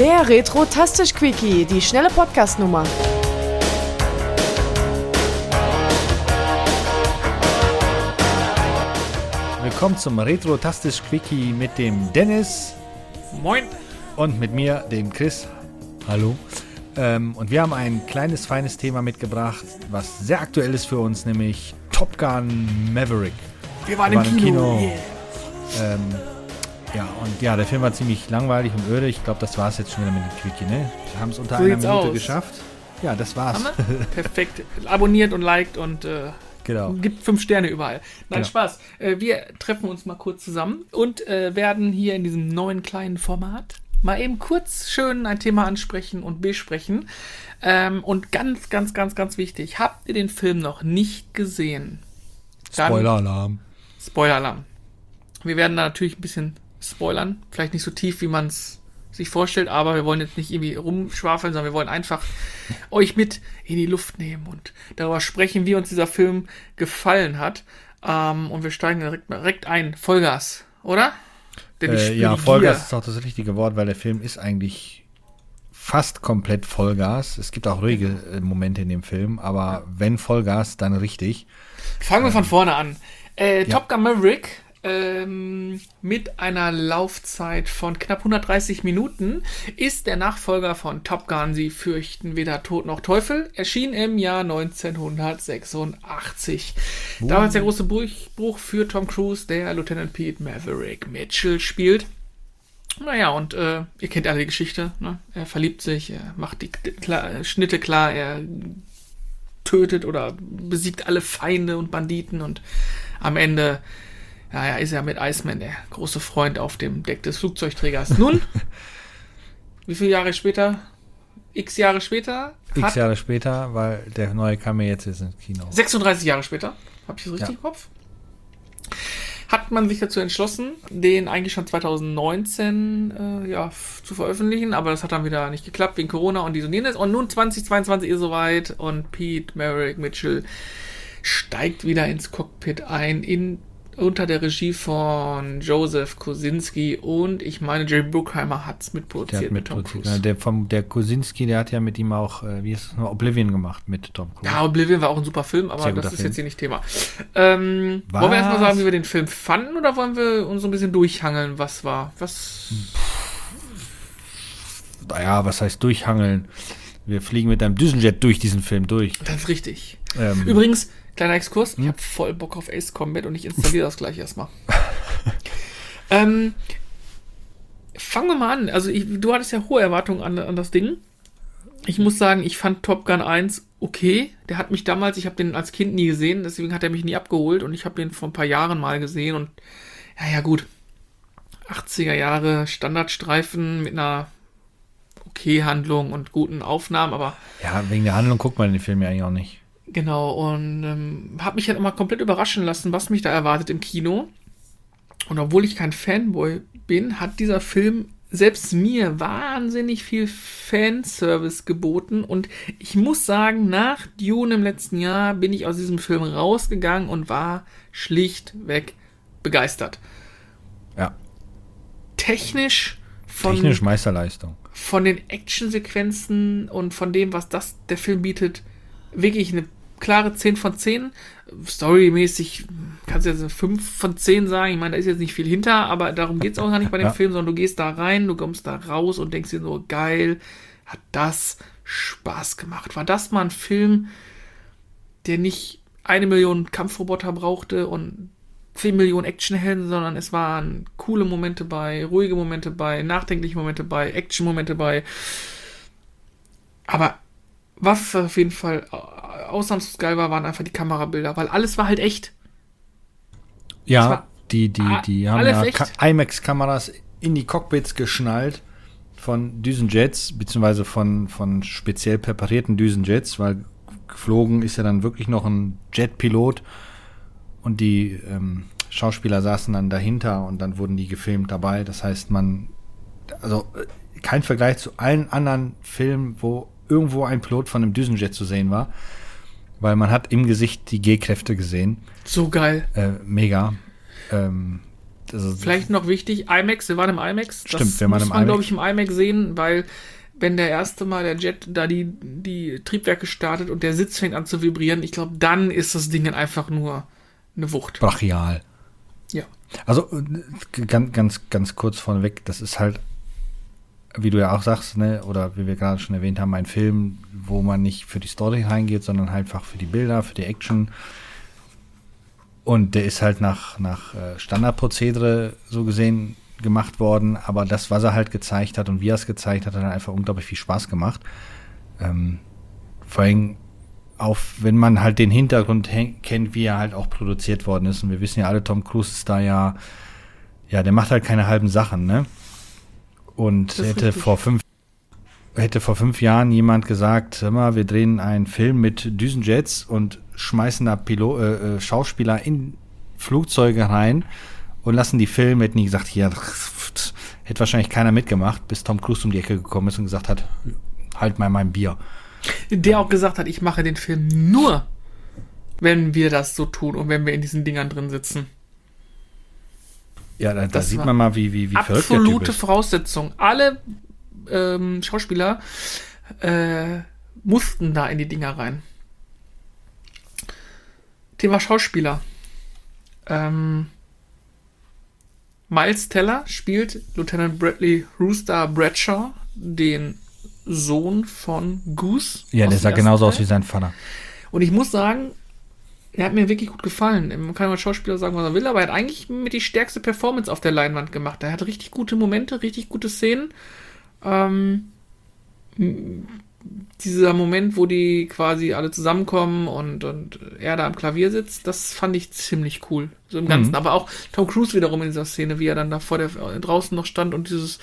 Der Retro-Tastisch-Quickie, die schnelle Podcast-Nummer. Willkommen zum Retro-Tastisch-Quickie mit dem Dennis. Moin. Und mit mir, dem Chris. Hallo. Ähm, und wir haben ein kleines, feines Thema mitgebracht, was sehr aktuell ist für uns, nämlich Top Gun Maverick. Wir waren, wir waren im Kino. Kino. Yeah. Ähm, ja, und ja, der Film war ziemlich langweilig und öde. Ich glaube, das war es jetzt schon wieder mit dem Quickie, ne? Wir haben es unter so einer Minute aus. geschafft. Ja, das war's. Perfekt. Abonniert und liked und äh, genau. gibt fünf Sterne überall. Nein, genau. Spaß. Äh, wir treffen uns mal kurz zusammen und äh, werden hier in diesem neuen kleinen Format mal eben kurz schön ein Thema ansprechen und besprechen. Ähm, und ganz, ganz, ganz, ganz wichtig, habt ihr den Film noch nicht gesehen? Spoiler-Alarm. Spoiler-Alarm. Wir werden da natürlich ein bisschen spoilern. Vielleicht nicht so tief, wie man es sich vorstellt, aber wir wollen jetzt nicht irgendwie rumschwafeln, sondern wir wollen einfach euch mit in die Luft nehmen und darüber sprechen, wie uns dieser Film gefallen hat. Ähm, und wir steigen direkt, direkt ein. Vollgas, oder? Äh, ja, Vollgas ist auch das richtige Wort, weil der Film ist eigentlich fast komplett Vollgas. Es gibt auch ruhige äh, Momente in dem Film, aber wenn Vollgas, dann richtig. Fangen wir von ähm, vorne an. Äh, ja. Top Gun Maverick ähm, mit einer Laufzeit von knapp 130 Minuten ist der Nachfolger von Top Gun. Sie fürchten weder Tod noch Teufel. Erschien im Jahr 1986. Uh. Damals der große Durchbruch für Tom Cruise, der Lieutenant Pete Maverick Mitchell spielt. Naja, und äh, ihr kennt alle die Geschichte. Ne? Er verliebt sich, er macht die klar, Schnitte klar, er tötet oder besiegt alle Feinde und Banditen und am Ende naja, ist er mit Iceman der große Freund auf dem Deck des Flugzeugträgers. Nun, wie viele Jahre später? X Jahre später? X Jahre später, weil der neue kam ja jetzt ins Kino. 36 Jahre später, habe ich das richtig ja. im Kopf? Hat man sich dazu entschlossen, den eigentlich schon 2019 äh, ja, zu veröffentlichen, aber das hat dann wieder nicht geklappt wegen Corona und dies und jenes. Und nun 2022 ist soweit und Pete Merrick Mitchell steigt wieder ins Cockpit ein in unter der Regie von Joseph Kosinski und ich meine, Jerry Bruckheimer hat es mitproduziert hat mit Tom Cruise. Der, vom, der Kosinski, der hat ja mit ihm auch, äh, wie ist es noch, Oblivion gemacht mit Tom Cruise. Ja, Oblivion war auch ein super Film, aber das ist Film. jetzt hier nicht Thema. Ähm, wollen wir erstmal sagen, wie wir den Film fanden oder wollen wir uns so ein bisschen durchhangeln, was war? Was. Naja, was heißt durchhangeln? Wir fliegen mit einem Düsenjet durch diesen Film durch. Das ist richtig. Ähm, Übrigens, Kleiner Exkurs. Hm? Ich habe voll Bock auf Ace Combat und ich installiere das gleich erstmal. ähm, fangen wir mal an. Also, ich, du hattest ja hohe Erwartungen an, an das Ding. Ich muss sagen, ich fand Top Gun 1 okay. Der hat mich damals, ich habe den als Kind nie gesehen, deswegen hat er mich nie abgeholt und ich habe den vor ein paar Jahren mal gesehen und ja, ja, gut. 80er Jahre Standardstreifen mit einer okay Handlung und guten Aufnahmen, aber. Ja, wegen der Handlung guckt man den Film ja eigentlich auch nicht. Genau, und ähm, habe mich halt immer komplett überraschen lassen, was mich da erwartet im Kino. Und obwohl ich kein Fanboy bin, hat dieser Film selbst mir wahnsinnig viel Fanservice geboten. Und ich muss sagen, nach Dune im letzten Jahr bin ich aus diesem Film rausgegangen und war schlichtweg begeistert. Ja. Technisch von. Technisch Meisterleistung. Von den Actionsequenzen und von dem, was das der Film bietet, wirklich eine klare 10 von 10. Storymäßig kannst du jetzt 5 von 10 sagen. Ich meine, da ist jetzt nicht viel hinter, aber darum geht es auch gar nicht bei dem ja. Film, sondern du gehst da rein, du kommst da raus und denkst dir so, geil, hat das Spaß gemacht. War das mal ein Film, der nicht eine Million Kampfroboter brauchte und 10 Millionen Actionhelden, sondern es waren coole Momente bei, ruhige Momente bei, nachdenkliche Momente bei, Action-Momente bei. Aber was auf jeden Fall ausnahmslos geil war, waren einfach die Kamerabilder, weil alles war halt echt. Ja, die, die, die haben ja IMAX-Kameras in die Cockpits geschnallt von Düsenjets, beziehungsweise von, von speziell präparierten Düsenjets, weil geflogen ist ja dann wirklich noch ein Jetpilot und die ähm, Schauspieler saßen dann dahinter und dann wurden die gefilmt dabei. Das heißt, man, also äh, kein Vergleich zu allen anderen Filmen, wo irgendwo ein Pilot von einem Düsenjet zu sehen war weil man hat im Gesicht die G-Kräfte gesehen. So geil. Äh, mega. Ähm, Also, Vielleicht noch wichtig, IMAX, wir waren im IMAX. Das stimmt, wenn man muss man, glaube ich, im IMAX sehen, weil wenn der erste Mal der Jet da die, die Triebwerke startet und der Sitz fängt an zu vibrieren, ich glaube, dann ist das Ding einfach nur eine Wucht. Brachial. Ja. Also ganz, ganz, ganz kurz vorneweg, das ist halt, wie du ja auch sagst, ne, oder wie wir gerade schon erwähnt haben, ein Film, wo man nicht für die Story reingeht, sondern halt einfach für die Bilder, für die Action. Und der ist halt nach, nach äh, Standardprozedere so gesehen gemacht worden, aber das, was er halt gezeigt hat und wie er es gezeigt hat, hat einfach unglaublich viel Spaß gemacht. Ähm, vor allem auch, wenn man halt den Hintergrund kennt, wie er halt auch produziert worden ist. Und wir wissen ja alle, Tom Cruise ist da ja, ja, der macht halt keine halben Sachen, ne? Und hätte vor fünf hätte vor fünf Jahren jemand gesagt, hör mal, wir drehen einen Film mit Düsenjets und schmeißen da Pilo äh, äh Schauspieler in Flugzeuge rein und lassen die Filme, hätten die gesagt, ja, hätte wahrscheinlich keiner mitgemacht, bis Tom Cruise um die Ecke gekommen ist und gesagt hat, halt mal mein Bier. Der auch gesagt hat, ich mache den Film nur, wenn wir das so tun und wenn wir in diesen Dingern drin sitzen. Ja, da, da sieht man mal, wie, wie, wie Absolute Voraussetzung. Alle ähm, Schauspieler äh, mussten da in die Dinger rein. Thema Schauspieler. Ähm, Miles Teller spielt Lieutenant Bradley Rooster Bradshaw, den Sohn von Goose. Ja, der sah genauso Teil. aus wie sein Vater. Und ich muss sagen, er hat mir wirklich gut gefallen. Man kann mal Schauspieler sagen, was er will, aber er hat eigentlich mit die stärkste Performance auf der Leinwand gemacht. Er hat richtig gute Momente, richtig gute Szenen. Ähm, dieser Moment, wo die quasi alle zusammenkommen und, und er da am Klavier sitzt, das fand ich ziemlich cool. So im Ganzen. Mhm. Aber auch Tom Cruise wiederum in dieser Szene, wie er dann da vor der draußen noch stand und dieses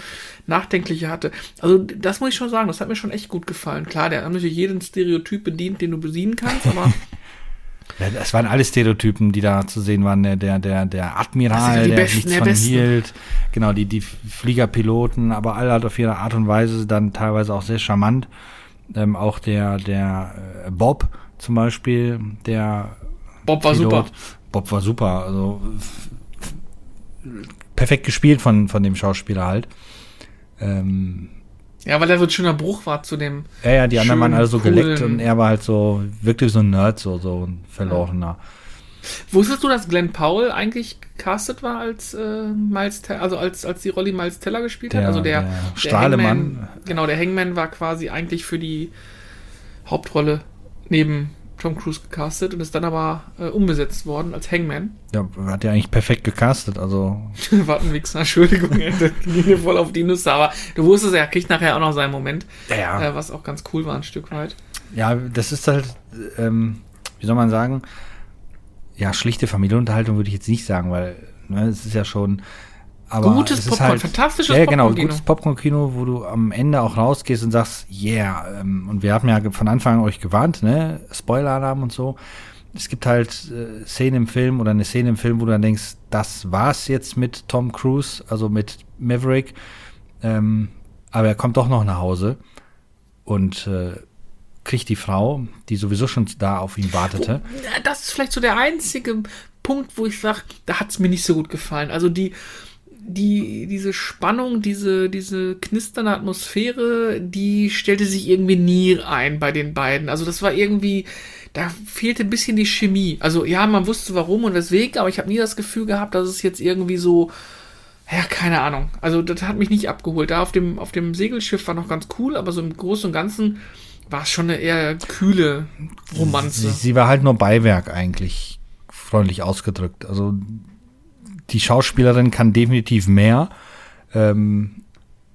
Nachdenkliche hatte. Also, das muss ich schon sagen, das hat mir schon echt gut gefallen. Klar, der hat natürlich jeden Stereotyp bedient, den du besiegen kannst, aber. Das waren alle Stereotypen, die da zu sehen waren. Der, der, der, Admiral, der besten, nichts der von besten. hielt. Genau, die, die Fliegerpiloten, aber alle halt auf ihre Art und Weise dann teilweise auch sehr charmant. Ähm, auch der, der äh, Bob zum Beispiel, der Bob war Pilot, super. Bob war super. Also perfekt gespielt von, von dem Schauspieler halt. Ähm, ja, weil er so ein schöner Bruch war zu dem. Ja, ja, die anderen waren alle so geleckt und er war halt so, wirklich so ein Nerd, so, so ein Verlorener. Ja. Wusstest du, dass Glenn Powell eigentlich castet war als äh, Miles Teller, also als, als die Rolle Miles Teller gespielt der, hat? Also der, der, Strahlemann. genau, der Hangman war quasi eigentlich für die Hauptrolle neben Tom Cruise gecastet und ist dann aber äh, umbesetzt worden als Hangman. Ja, hat ja eigentlich perfekt gecastet, also. Wattenwichser, Entschuldigung, das ging mir voll auf die Nüsse, aber du wusstest, er kriegt nachher auch noch seinen Moment. Ja. Äh, was auch ganz cool war, ein Stück weit. Ja, das ist halt, ähm, wie soll man sagen, ja, schlichte Familienunterhaltung würde ich jetzt nicht sagen, weil ne, es ist ja schon. Aber gutes Popcorn, halt, fantastisches ja, genau, Popcorn-Kino. gutes Popcorn-Kino, wo du am Ende auch rausgehst und sagst, yeah. Ähm, und wir haben ja von Anfang an euch gewarnt, ne? Spoiler-Alarm und so. Es gibt halt äh, Szenen im Film oder eine Szene im Film, wo du dann denkst, das war's jetzt mit Tom Cruise, also mit Maverick. Ähm, aber er kommt doch noch nach Hause. Und äh, kriegt die Frau, die sowieso schon da auf ihn wartete. Das ist vielleicht so der einzige Punkt, wo ich sage, da hat es mir nicht so gut gefallen. Also die, die, diese Spannung, diese, diese knisternde Atmosphäre, die stellte sich irgendwie nie ein bei den beiden. Also das war irgendwie, da fehlte ein bisschen die Chemie. Also ja, man wusste warum und weswegen, aber ich habe nie das Gefühl gehabt, dass es jetzt irgendwie so, ja, keine Ahnung. Also das hat mich nicht abgeholt. Da auf dem, auf dem Segelschiff war noch ganz cool, aber so im Großen und Ganzen war es schon eine eher kühle Romanze. Sie, sie, war halt nur Beiwerk eigentlich, freundlich ausgedrückt. Also die Schauspielerin kann definitiv mehr, ähm,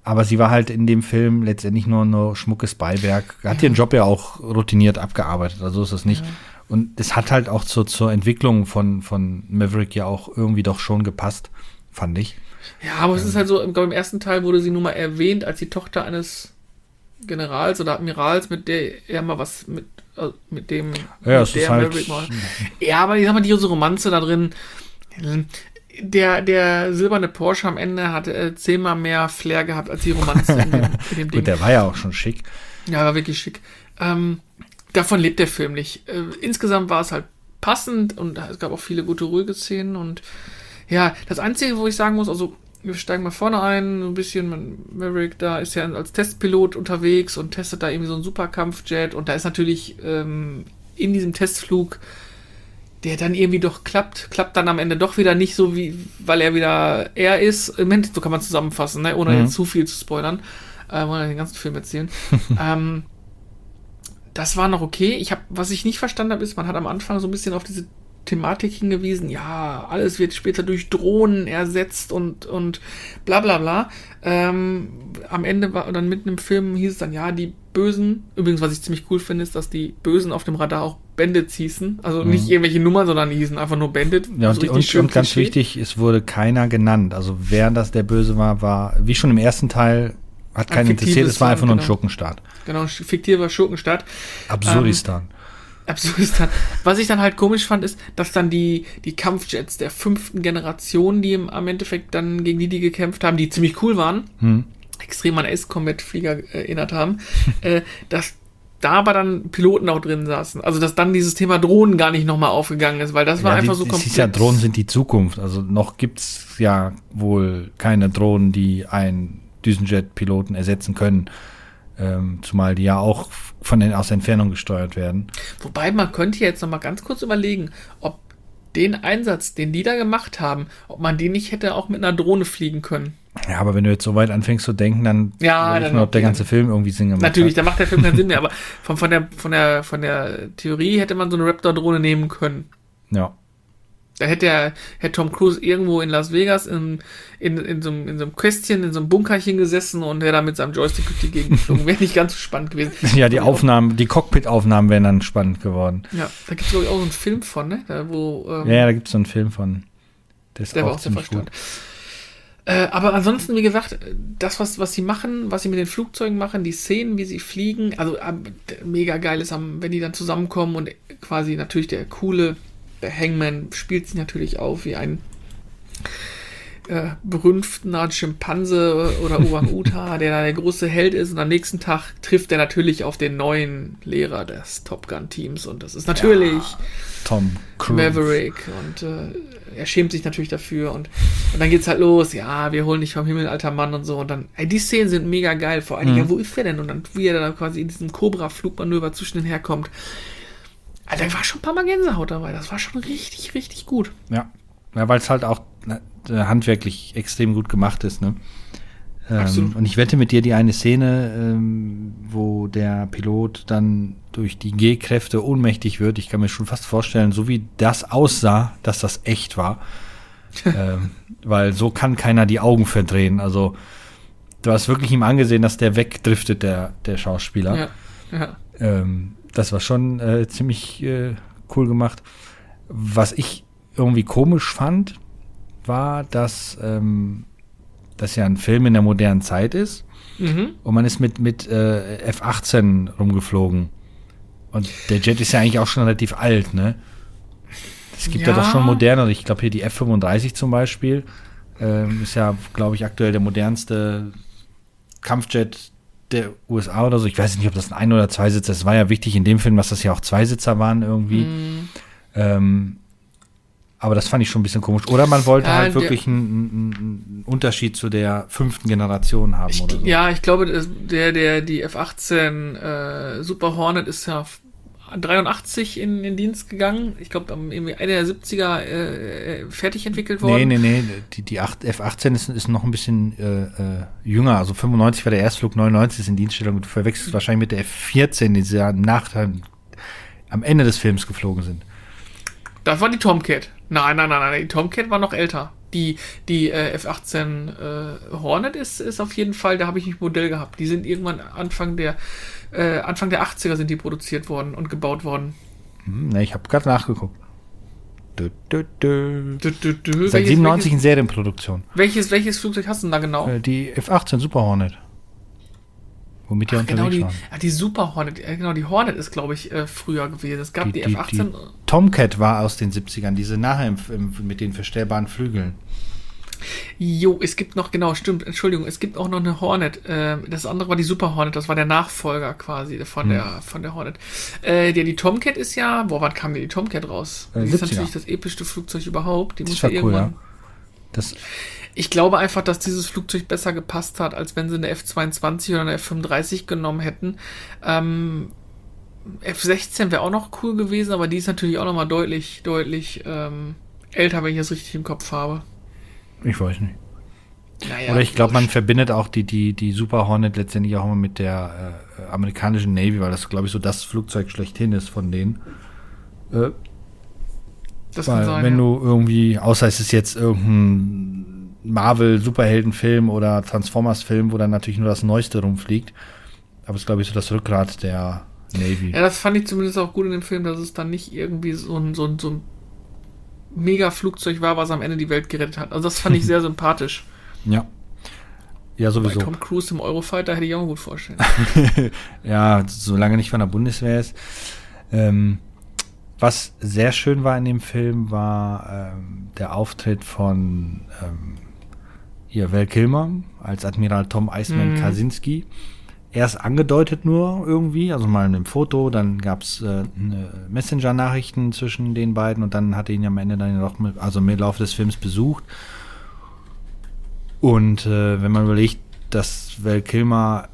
aber sie war halt in dem Film letztendlich nur nur schmuckes Beiwerk. Hat ja. ihren Job ja auch routiniert abgearbeitet, also ist das nicht. Ja. Und es hat halt auch zur, zur Entwicklung von, von Maverick ja auch irgendwie doch schon gepasst, fand ich. Ja, aber ähm. es ist halt so, im ersten Teil wurde sie nun mal erwähnt als die Tochter eines Generals oder Admirals, mit der er mal was mit, äh, mit dem ja, mit der halt mal. Ja, aber ich sag mal, diese Romanze da drin, der, der silberne Porsche am Ende hat äh, zehnmal mehr Flair gehabt als die Romanze in dem, in dem Ding. Gut, der war ja auch schon schick. Ja, war wirklich schick. Ähm, davon lebt der Film nicht. Äh, insgesamt war es halt passend und es gab auch viele gute, ruhige Szenen und Ja, das Einzige, wo ich sagen muss, also wir steigen mal vorne ein, ein bisschen, Maverick da ist ja als Testpilot unterwegs und testet da irgendwie so einen Superkampfjet und da ist natürlich ähm, in diesem Testflug, der dann irgendwie doch klappt, klappt dann am Ende doch wieder nicht so, wie, weil er wieder er ist. Im Moment, so kann man zusammenfassen, ne? ohne mhm. jetzt zu viel zu spoilern. Äh, wollen wir den ganzen Film erzählen. ähm, das war noch okay. Ich habe, was ich nicht verstanden habe, ist, man hat am Anfang so ein bisschen auf diese Thematik hingewiesen, ja, alles wird später durch Drohnen ersetzt und, und bla bla bla. Ähm, am Ende war dann mitten im Film hieß es dann, ja, die Bösen, übrigens, was ich ziemlich cool finde, ist, dass die Bösen auf dem Radar auch Bandits hießen. Also mhm. nicht irgendwelche Nummern, sondern die hießen einfach nur Bandit. Ja, und, so und, und ganz wichtig, es wurde keiner genannt. Also wer das der Böse war, war, wie schon im ersten Teil, hat keinen interessiert, es war einfach nur ein genau. Schurkenstaat. Genau, fiktiver Schurkenstaat. Absurdistan. Ähm, Absurdistan. Was ich dann halt komisch fand, ist, dass dann die, die Kampfjets der fünften Generation, die im, am Endeffekt dann gegen die, die gekämpft haben, die ziemlich cool waren, hm. extrem an Ace Combat Flieger erinnert haben, äh, dass da aber dann Piloten auch drin saßen. Also, dass dann dieses Thema Drohnen gar nicht nochmal aufgegangen ist, weil das war ja, einfach die, so komplett. ja, Drohnen sind die Zukunft. Also, noch gibt's ja wohl keine Drohnen, die einen Düsenjet-Piloten ersetzen können. Ähm, zumal die ja auch von den aus Entfernung gesteuert werden. Wobei man könnte jetzt noch mal ganz kurz überlegen, ob den Einsatz, den die da gemacht haben, ob man den nicht hätte auch mit einer Drohne fliegen können. Ja, aber wenn du jetzt so weit anfängst zu denken, dann ja, dann mal, ob der ganze Film irgendwie Sinn gemacht Natürlich, da macht der Film keinen Sinn mehr, aber von, von, der, von, der, von der Theorie hätte man so eine Raptor-Drohne nehmen können. Ja. Da hätte er, hätte Tom Cruise irgendwo in Las Vegas in, in, in, so, einem, in so einem Kästchen, in so einem Bunkerchen gesessen und wäre da mit seinem Joystick durch die Gegend geflogen. Wäre nicht ganz so spannend gewesen. Ja, die Aufnahmen, die Cockpit-Aufnahmen wären dann spannend geworden. Ja, da gibt es, glaube ich, auch so einen Film von, ne? Da, wo, ähm, ja, da gibt es so einen Film von. Der, ist der auch war auch sehr verstanden. Äh, aber ansonsten, wie gesagt, das, was, was sie machen, was sie mit den Flugzeugen machen, die Szenen, wie sie fliegen, also äh, mega geil ist, wenn die dann zusammenkommen und quasi natürlich der coole der Hangman spielt sich natürlich auf wie ein äh, berühmter Schimpanse oder Orang-Uta, der da der große Held ist und am nächsten Tag trifft er natürlich auf den neuen Lehrer des Top Gun Teams und das ist natürlich ja, Tom Cruise. Maverick und äh, er schämt sich natürlich dafür und, und dann geht's halt los, ja, wir holen dich vom Himmel, alter Mann und so und dann, ey, die Szenen sind mega geil, vor allem, mhm. ja, wo ist der denn? Und dann, wie er da quasi in diesem Cobra-Flugmanöver zwischen den herkommt also, da war schon ein paar Mal Gänsehaut dabei. Das war schon richtig, richtig gut. Ja, ja weil es halt auch ne, handwerklich extrem gut gemacht ist. Ne? Ähm, und ich wette mit dir die eine Szene, ähm, wo der Pilot dann durch die G-Kräfte ohnmächtig wird. Ich kann mir schon fast vorstellen, so wie das aussah, dass das echt war. ähm, weil so kann keiner die Augen verdrehen. Also du hast wirklich ihm angesehen, dass der wegdriftet, der, der Schauspieler. Ja, ja. Ähm, das war schon äh, ziemlich äh, cool gemacht. Was ich irgendwie komisch fand, war, dass ähm, das ja ein Film in der modernen Zeit ist. Mhm. Und man ist mit, mit äh, F-18 rumgeflogen. Und der Jet ist ja eigentlich auch schon relativ alt, ne? Es gibt ja, ja doch schon moderne, ich glaube hier die F-35 zum Beispiel, ähm, ist ja, glaube ich, aktuell der modernste Kampfjet der USA oder so. Ich weiß nicht, ob das ein Ein- oder Zweisitzer ist. Es war ja wichtig in dem Film, dass das ja auch Zweisitzer waren irgendwie. Mm. Ähm, aber das fand ich schon ein bisschen komisch. Oder man wollte ja, halt wirklich einen, einen, Unterschied zu der fünften Generation haben ich, oder so. Ja, ich glaube, der, der, die F-18 äh, Super Hornet ist ja 83 in den Dienst gegangen. Ich glaube, irgendwie Ende der 70er äh, äh, fertig entwickelt worden. Nee, nee, nee. Die, die F-18 ist, ist noch ein bisschen äh, äh, jünger. Also 95 war der Erstflug, 99 ist in Dienststellung. Du verwechselst mhm. wahrscheinlich mit der F-14, die sie ja nach, am Ende des Films geflogen sind. Das war die Tomcat. Nein, nein, nein, nein. Die Tomcat war noch älter. Die, die äh, F-18 äh, Hornet ist, ist auf jeden Fall, da habe ich ein Modell gehabt. Die sind irgendwann Anfang der äh, Anfang der 80er sind die produziert worden und gebaut worden. Hm, ne, ich habe gerade nachgeguckt. Du, du, du. Seit 97 in Serienproduktion. Welches, welches Flugzeug hast du denn da genau? Äh, die F-18 Super Hornet. Womit die genau die, waren. Ja, die Super Hornet, genau, die Hornet ist, glaube ich, äh, früher gewesen. Es gab die, die F-18. Die Tomcat war aus den 70ern, diese nachher mit den verstellbaren Flügeln. Jo, es gibt noch, genau, stimmt, Entschuldigung, es gibt auch noch eine Hornet. Äh, das andere war die Super Hornet, das war der Nachfolger quasi von, hm. der, von der Hornet. Äh, der, die Tomcat ist ja, boah, wann kam die Tomcat raus? Äh, die ist natürlich das epischste Flugzeug überhaupt. Die das muss ja irgendwann. Cool, ja. Das ich glaube einfach, dass dieses Flugzeug besser gepasst hat, als wenn sie eine F-22 oder eine F-35 genommen hätten. Ähm, F-16 wäre auch noch cool gewesen, aber die ist natürlich auch noch mal deutlich, deutlich ähm, älter, wenn ich das richtig im Kopf habe. Ich weiß nicht. Naja, Oder ich glaube, man verbindet auch die, die, die Super Hornet letztendlich auch immer mit der äh, amerikanischen Navy, weil das, glaube ich, so das Flugzeug schlechthin ist von denen. Äh, das weil, sein, wenn ja. du irgendwie, außer es ist jetzt irgendein Marvel-Superheldenfilm oder Transformers-Film, wo dann natürlich nur das Neueste rumfliegt. Aber es ist, glaube ich, so das Rückgrat der Navy. Ja, das fand ich zumindest auch gut in dem Film, dass es dann nicht irgendwie so ein, so ein, so ein Mega-Flugzeug war, was am Ende die Welt gerettet hat. Also das fand ich sehr sympathisch. Ja. Ja, sowieso. Bei Tom Cruise im Eurofighter hätte ich auch gut vorstellen. ja, solange nicht von der Bundeswehr ist. Ähm, was sehr schön war in dem Film, war ähm, der Auftritt von ähm, hier Val Kilmer als Admiral Tom Iceman mhm. Kaczynski. Erst angedeutet nur irgendwie, also mal in einem Foto, dann gab es äh, Messenger-Nachrichten zwischen den beiden und dann hat er ihn am Ende dann noch mit, also im Laufe des Films besucht. Und äh, wenn man überlegt, dass Val Kilmer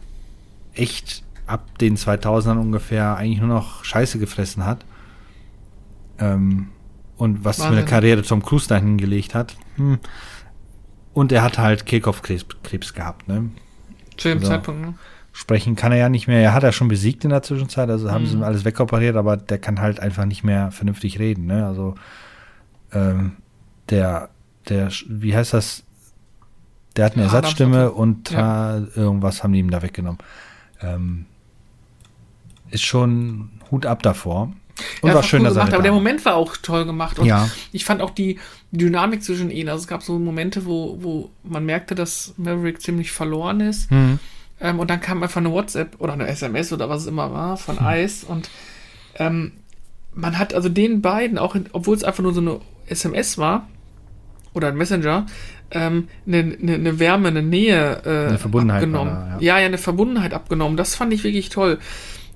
echt ab den 2000ern ungefähr eigentlich nur noch Scheiße gefressen hat ähm, und was Wahnsinn. für eine Karriere Tom Cruise da hingelegt hat. Hm. Und er hat halt Kehlkopfkrebs Krebs gehabt, ne? Zu dem also, Zeitpunkt, ne? Sprechen kann er ja nicht mehr. Er hat ja schon besiegt in der Zwischenzeit, also haben mhm. sie alles wegoperiert, aber der kann halt einfach nicht mehr vernünftig reden, ne? Also ähm, der, der, wie heißt das? Der hat eine ja, Ersatzstimme und ja. irgendwas haben die ihm da weggenommen. Ähm, ist schon Hut ab davor. Und ja, war schön, cool dass gemacht, er aber der Moment war auch toll gemacht. Und ja. ich fand auch die Dynamik zwischen ihnen. Also es gab so Momente, wo, wo man merkte, dass Maverick ziemlich verloren ist. Mhm. Ähm, und dann kam einfach eine WhatsApp oder eine SMS oder was es immer war von mhm. Ice. Und ähm, man hat also den beiden, auch obwohl es einfach nur so eine SMS war oder ein Messenger, ähm, eine, eine, eine Wärme, eine Nähe äh, eine Verbundenheit abgenommen. Da, ja. ja, ja, eine Verbundenheit abgenommen. Das fand ich wirklich toll.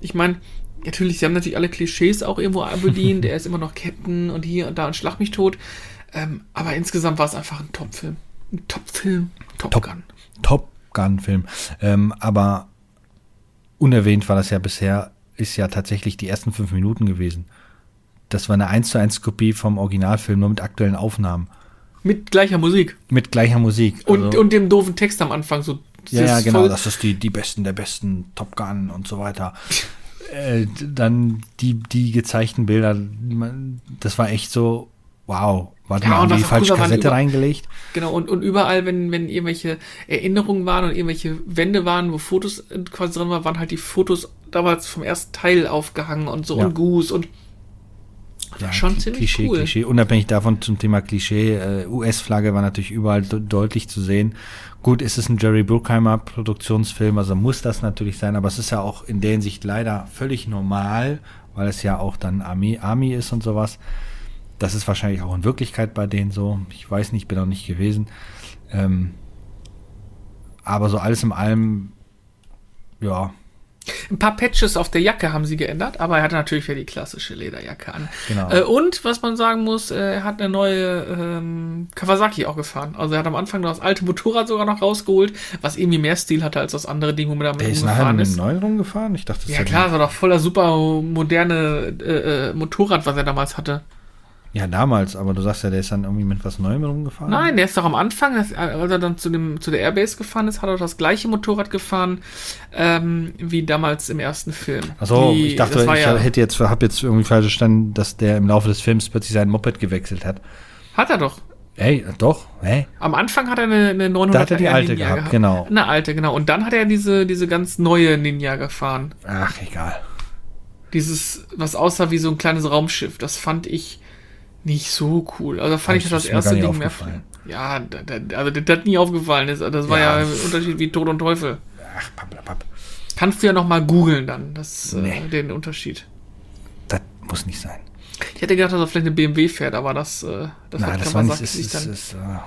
Ich meine, natürlich, sie haben natürlich alle Klischees auch irgendwo bedient. er ist immer noch Captain und hier und da und Schlag mich tot. Ähm, aber insgesamt war es einfach ein Top-Film. Ein Top-Film. Top, Top Gun. Top Gun-Film. Ähm, aber unerwähnt war das ja bisher, ist ja tatsächlich die ersten fünf Minuten gewesen. Das war eine 1 zu 1 Kopie vom Originalfilm, nur mit aktuellen Aufnahmen. Mit gleicher Musik. Mit gleicher Musik. Also und, und dem doofen Text am Anfang. So, ja, ja, genau. Das ist die, die Besten der Besten, Top Gun und so weiter. äh, dann die, die gezeigten Bilder, das war echt so, wow. Warte ja, mal, haben die falsche Kassette reingelegt? Genau, und, und überall, wenn, wenn irgendwelche Erinnerungen waren und irgendwelche Wände waren, wo Fotos quasi drin waren, waren halt die Fotos damals vom ersten Teil aufgehangen und so ja. und Goose und ja, schon ziemlich Klischee, cool. Klischee. Unabhängig davon zum Thema Klischee, äh, US-Flagge war natürlich überall deutlich zu sehen. Gut, ist es ein Jerry Bruckheimer Produktionsfilm, also muss das natürlich sein, aber es ist ja auch in der Hinsicht leider völlig normal, weil es ja auch dann Army, Army ist und sowas. Das ist wahrscheinlich auch in Wirklichkeit bei denen so. Ich weiß nicht, bin auch nicht gewesen. Ähm, aber so alles in allem, ja, ein paar Patches auf der Jacke haben sie geändert, aber er hatte natürlich wieder die klassische Lederjacke an. Genau. Äh, und was man sagen muss, äh, er hat eine neue ähm, Kawasaki auch gefahren. Also er hat am Anfang noch das alte Motorrad sogar noch rausgeholt, was irgendwie mehr Stil hatte als das andere Ding, wo man damit der ist nachher mit einem neuen rumgefahren? Ich dachte, das Ja klar, das war doch voller super moderne äh, äh, Motorrad, was er damals hatte. Ja, damals, aber du sagst ja, der ist dann irgendwie mit was Neuem rumgefahren. Nein, der ist doch am Anfang, als er dann zu, dem, zu der Airbase gefahren ist, hat er das gleiche Motorrad gefahren ähm, wie damals im ersten Film. Achso, ich dachte, ich ja, hätte jetzt, habe jetzt irgendwie falsch verstanden, dass der im Laufe des Films plötzlich sein Moped gewechselt hat. Hat er doch. Ey, doch, hä? Am Anfang hat er eine, eine 900 Da hat er die alte Ninja gehabt, genau. Eine alte, genau. Und dann hat er diese, diese ganz neue Ninja gefahren. Ach, egal. Dieses, was aussah wie so ein kleines Raumschiff, das fand ich nicht so cool. Also fand ich das, das erste Ding mehr. Ja, da, da, also das hat nie aufgefallen ist. Das war ja, ja ein Unterschied wie Tod und Teufel. Ach, papp, Kannst du ja noch mal googeln dann, das, äh, nee. äh, den Unterschied. Das muss nicht sein. Ich hätte gedacht, dass er vielleicht eine BMW fährt, aber das, äh, das hat das war nicht, ist, ist, dann, ist, uh,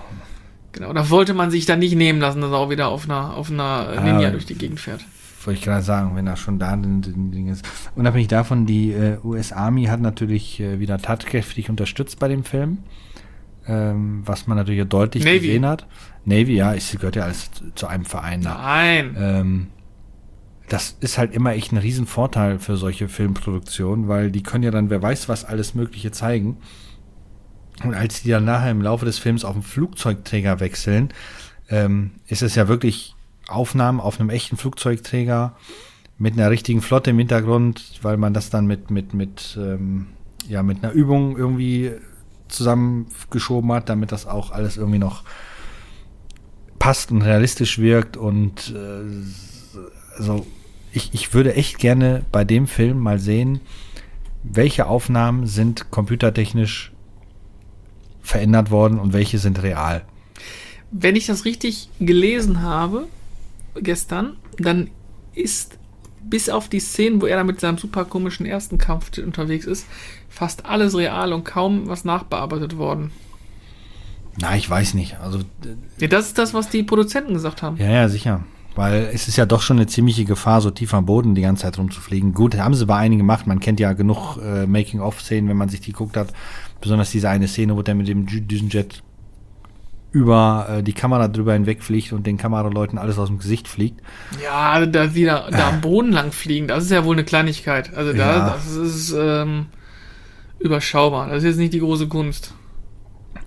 Genau, da wollte man sich dann nicht nehmen lassen, dass er auch wieder auf einer, auf einer Ninja ah, durch die Gegend fährt wollte ich gerade sagen, wenn er schon da ein Ding ist. Unabhängig davon, die äh, US Army hat natürlich äh, wieder tatkräftig unterstützt bei dem Film. ähm, was man natürlich deutlich Navy. gesehen hat. Navy, ja, es gehört ja alles zu einem Verein. Nein. Ähm, das ist halt immer echt ein Riesenvorteil für solche Filmproduktionen, weil die können ja dann, wer weiß, was alles Mögliche zeigen. Und als die dann nachher im Laufe des Films auf den Flugzeugträger wechseln, ähm, ist es ja wirklich Aufnahmen auf einem echten Flugzeugträger mit einer richtigen Flotte im Hintergrund, weil man das dann mit, mit, mit, ähm, ja, mit einer Übung irgendwie zusammengeschoben hat, damit das auch alles irgendwie noch passt und realistisch wirkt und äh, also ich, ich würde echt gerne bei dem Film mal sehen, welche Aufnahmen sind computertechnisch verändert worden und welche sind real. Wenn ich das richtig gelesen habe, gestern, dann ist bis auf die Szenen, wo er da mit seinem super komischen ersten Kampf unterwegs ist, fast alles real und kaum was nachbearbeitet worden. Na, ich weiß nicht. Also, ja, das ist das, was die Produzenten gesagt haben. Ja, ja, sicher. Weil es ist ja doch schon eine ziemliche Gefahr, so tief am Boden die ganze Zeit rumzufliegen. Gut, haben sie bei einigen gemacht. Man kennt ja genug äh, Making-of-Szenen, wenn man sich die guckt hat. Besonders diese eine Szene, wo der mit dem Düsenjet über äh, die Kamera drüber hinwegfliegt und den Kameraleuten alles aus dem Gesicht fliegt. Ja, da wieder da am Boden lang fliegen, das ist ja wohl eine Kleinigkeit. Also da, ja. das ist ähm, überschaubar. Das ist jetzt nicht die große Kunst.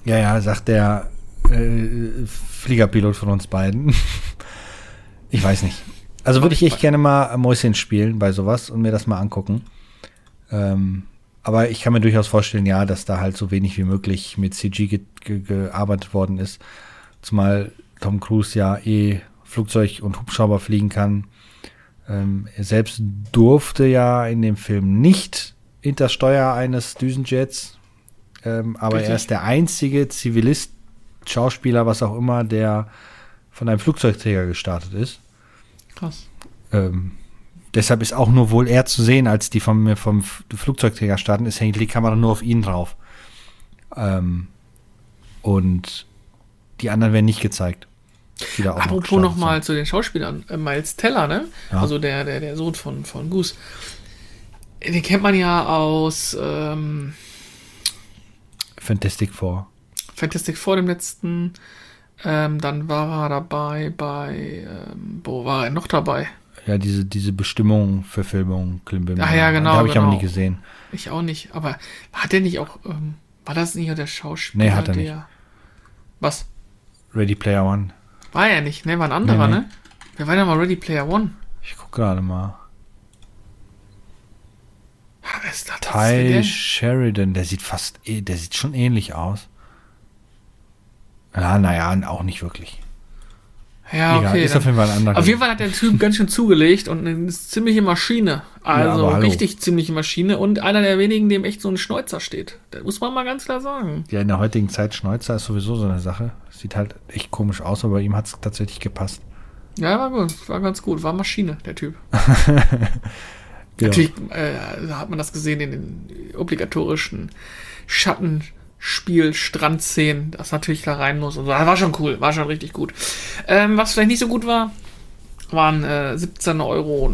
Ja, ja, sagt der äh, Fliegerpilot von uns beiden. Ich weiß nicht. Also würde ich echt gerne mal Mäuschen spielen bei sowas und mir das mal angucken. Ähm, aber ich kann mir durchaus vorstellen, ja, dass da halt so wenig wie möglich mit CG ge ge gearbeitet worden ist. Zumal Tom Cruise ja eh Flugzeug und Hubschrauber fliegen kann. Ähm, er selbst durfte ja in dem Film nicht hinter Steuer eines Düsenjets. Ähm, aber Richtig. er ist der einzige Zivilist, Schauspieler, was auch immer, der von einem Flugzeugträger gestartet ist. Krass. Ähm, deshalb ist auch nur wohl er zu sehen, als die vom, vom Flugzeugträger starten, ist hängt die Kamera nur auf ihn drauf. Ähm, und die anderen werden nicht gezeigt. Apropos noch nochmal zu den Schauspielern. Äh, Miles Teller, ne? Ja. Also der, der, der Sohn von, von Goose. Den kennt man ja aus ähm, Fantastic Four. Fantastic Four dem letzten. Ähm, dann war er dabei bei, ähm, wo war er noch dabei? Ja, diese, diese Bestimmung, Verfilmung, Klimbim. Ah ja, genau. Habe ich genau. aber nie gesehen. Ich auch nicht, aber hat der nicht auch, ähm, war das nicht auch der Schauspieler? Nee, hat er nicht. Was? Ready Player One. War er nicht, ne? War ein anderer, nee, nee. ne? Wer war denn mal Ready Player One? Ich guck gerade mal. Ah, ist das Ty Sheridan, der sieht fast, eh, der sieht schon ähnlich aus. Ja, naja, auch nicht wirklich. Ja, Egal, okay. Ist auf jeden Fall ein anderer. Auf jeden Fall hat der Typ ganz schön zugelegt und eine ziemliche Maschine. Also ja, richtig ziemliche Maschine und einer der wenigen, dem echt so ein Schnäuzer steht. Das muss man mal ganz klar sagen. Ja, in der heutigen Zeit Schnäuzer ist sowieso so eine Sache. Sieht halt echt komisch aus, aber bei ihm hat es tatsächlich gepasst. Ja, war gut. War ganz gut. War Maschine, der Typ. Natürlich äh, hat man das gesehen in den obligatorischen Schatten. Spiel, Strandszenen, das natürlich da rein muss und so. Das war schon cool, war schon richtig gut. Ähm, was vielleicht nicht so gut war, waren äh, 17,90 Euro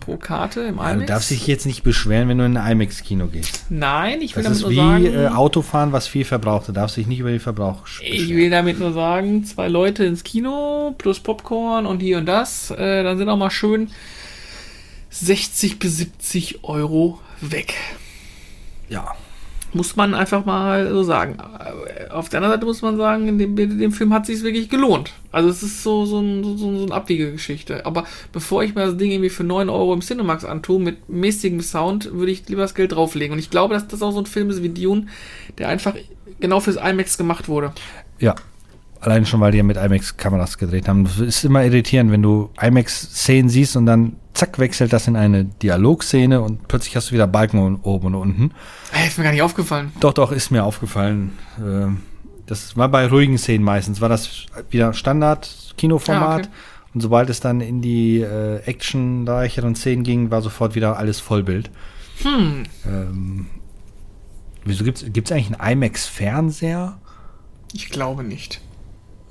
pro Karte im IMAX. Ja, du darfst dich jetzt nicht beschweren, wenn du in ein IMAX-Kino gehst. Nein, ich will das damit nur sagen... Das ist wie äh, Autofahren, was viel verbraucht. Du darfst dich nicht über den Verbrauch beschweren. Ich will damit nur sagen, zwei Leute ins Kino plus Popcorn und hier und das, äh, dann sind auch mal schön 60 bis 70 Euro weg. Ja, muss man einfach mal so sagen. Auf der anderen Seite muss man sagen, in dem, in dem Film hat es sich wirklich gelohnt. Also es ist so, so, ein, so, so eine Abwiegegeschichte. Aber bevor ich mir das Ding irgendwie für 9 Euro im Cinemax antue, mit mäßigem Sound, würde ich lieber das Geld drauflegen. Und ich glaube, dass das auch so ein Film ist wie Dune, der einfach genau fürs IMAX gemacht wurde. Ja, Allein schon, weil die ja mit IMAX-Kameras gedreht haben. Das ist immer irritierend, wenn du IMAX-Szenen siehst und dann zack, wechselt das in eine Dialogszene und plötzlich hast du wieder Balken oben und unten. Hey, ist mir gar nicht aufgefallen. Doch, doch, ist mir aufgefallen. Ähm, das war bei ruhigen Szenen meistens, war das wieder Standard-Kinoformat. Ah, okay. Und sobald es dann in die äh, actionreicheren Szenen ging, war sofort wieder alles Vollbild. Hm. Ähm, wieso gibt es eigentlich einen IMAX-Fernseher? Ich glaube nicht.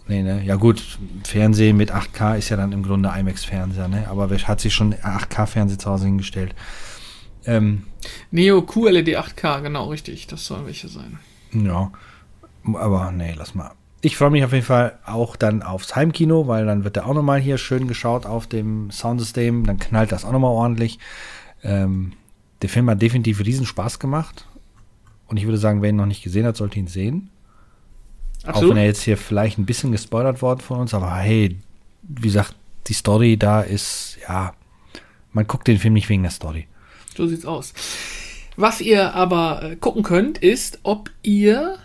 Nee, ne? Ja gut, Fernsehen mit 8K ist ja dann im Grunde IMAX-Fernseher, ne? Aber wer hat sich schon 8K-Fernseher zu Hause hingestellt? Ähm, Neo QLED 8K, genau, richtig. Das sollen welche sein. Ja. Aber nee, lass mal. Ich freue mich auf jeden Fall auch dann aufs Heimkino, weil dann wird der auch nochmal hier schön geschaut auf dem Soundsystem. Dann knallt das auch nochmal ordentlich. Ähm, der Film hat definitiv riesen Spaß gemacht. Und ich würde sagen, wer ihn noch nicht gesehen hat, sollte ihn sehen. Absolut. Auch wenn er jetzt hier vielleicht ein bisschen gespoilert worden von uns, aber hey, wie gesagt, die Story da ist, ja, man guckt den Film nicht wegen der Story. So sieht's aus. Was ihr aber äh, gucken könnt, ist, ob ihr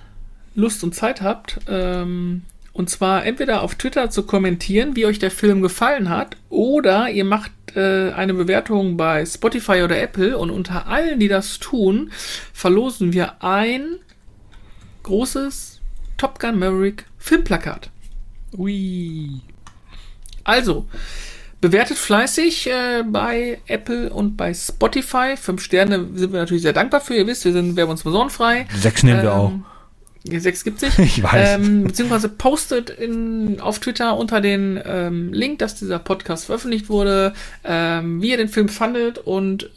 Lust und Zeit habt, ähm, und zwar entweder auf Twitter zu kommentieren, wie euch der Film gefallen hat, oder ihr macht äh, eine Bewertung bei Spotify oder Apple und unter allen, die das tun, verlosen wir ein großes Top Gun Maverick Filmplakat. Ui. Also, bewertet fleißig äh, bei Apple und bei Spotify. Fünf Sterne sind wir natürlich sehr dankbar für. Ihr wisst, wir sind werbungsversonfrei. Sechs nehmen ähm, wir auch. Sechs gibt sich. Ich weiß. Ähm, beziehungsweise postet in, auf Twitter unter den ähm, Link, dass dieser Podcast veröffentlicht wurde, ähm, wie ihr den Film fandet und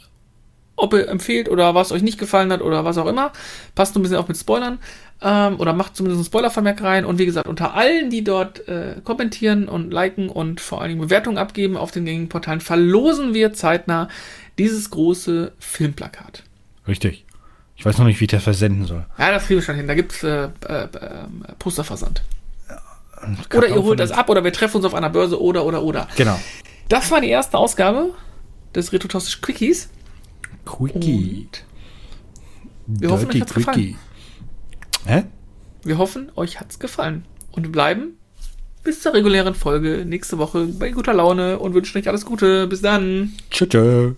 ob ihr empfehlt oder was euch nicht gefallen hat oder was auch immer. Passt ein bisschen auch mit Spoilern. Ähm, oder macht zumindest einen Spoilervermerk rein. Und wie gesagt, unter allen, die dort äh, kommentieren und liken und vor allen Dingen Bewertungen abgeben auf den gängigen Portalen, verlosen wir zeitnah dieses große Filmplakat. Richtig. Ich weiß noch nicht, wie ich das versenden soll. Ja, das kriegen wir schon hin. Da gibt es äh, äh, äh, Posterversand. oder ihr holt das ab oder wir treffen uns auf einer Börse oder oder oder. Genau. Das war die erste Ausgabe des Retrotostisch Quickies. Quickie. Und wir hoffen, euch hat's Quickie. gefallen. Hä? Wir hoffen, euch hat's gefallen. Und bleiben bis zur regulären Folge nächste Woche bei guter Laune und wünschen euch alles Gute. Bis dann. Tschüss.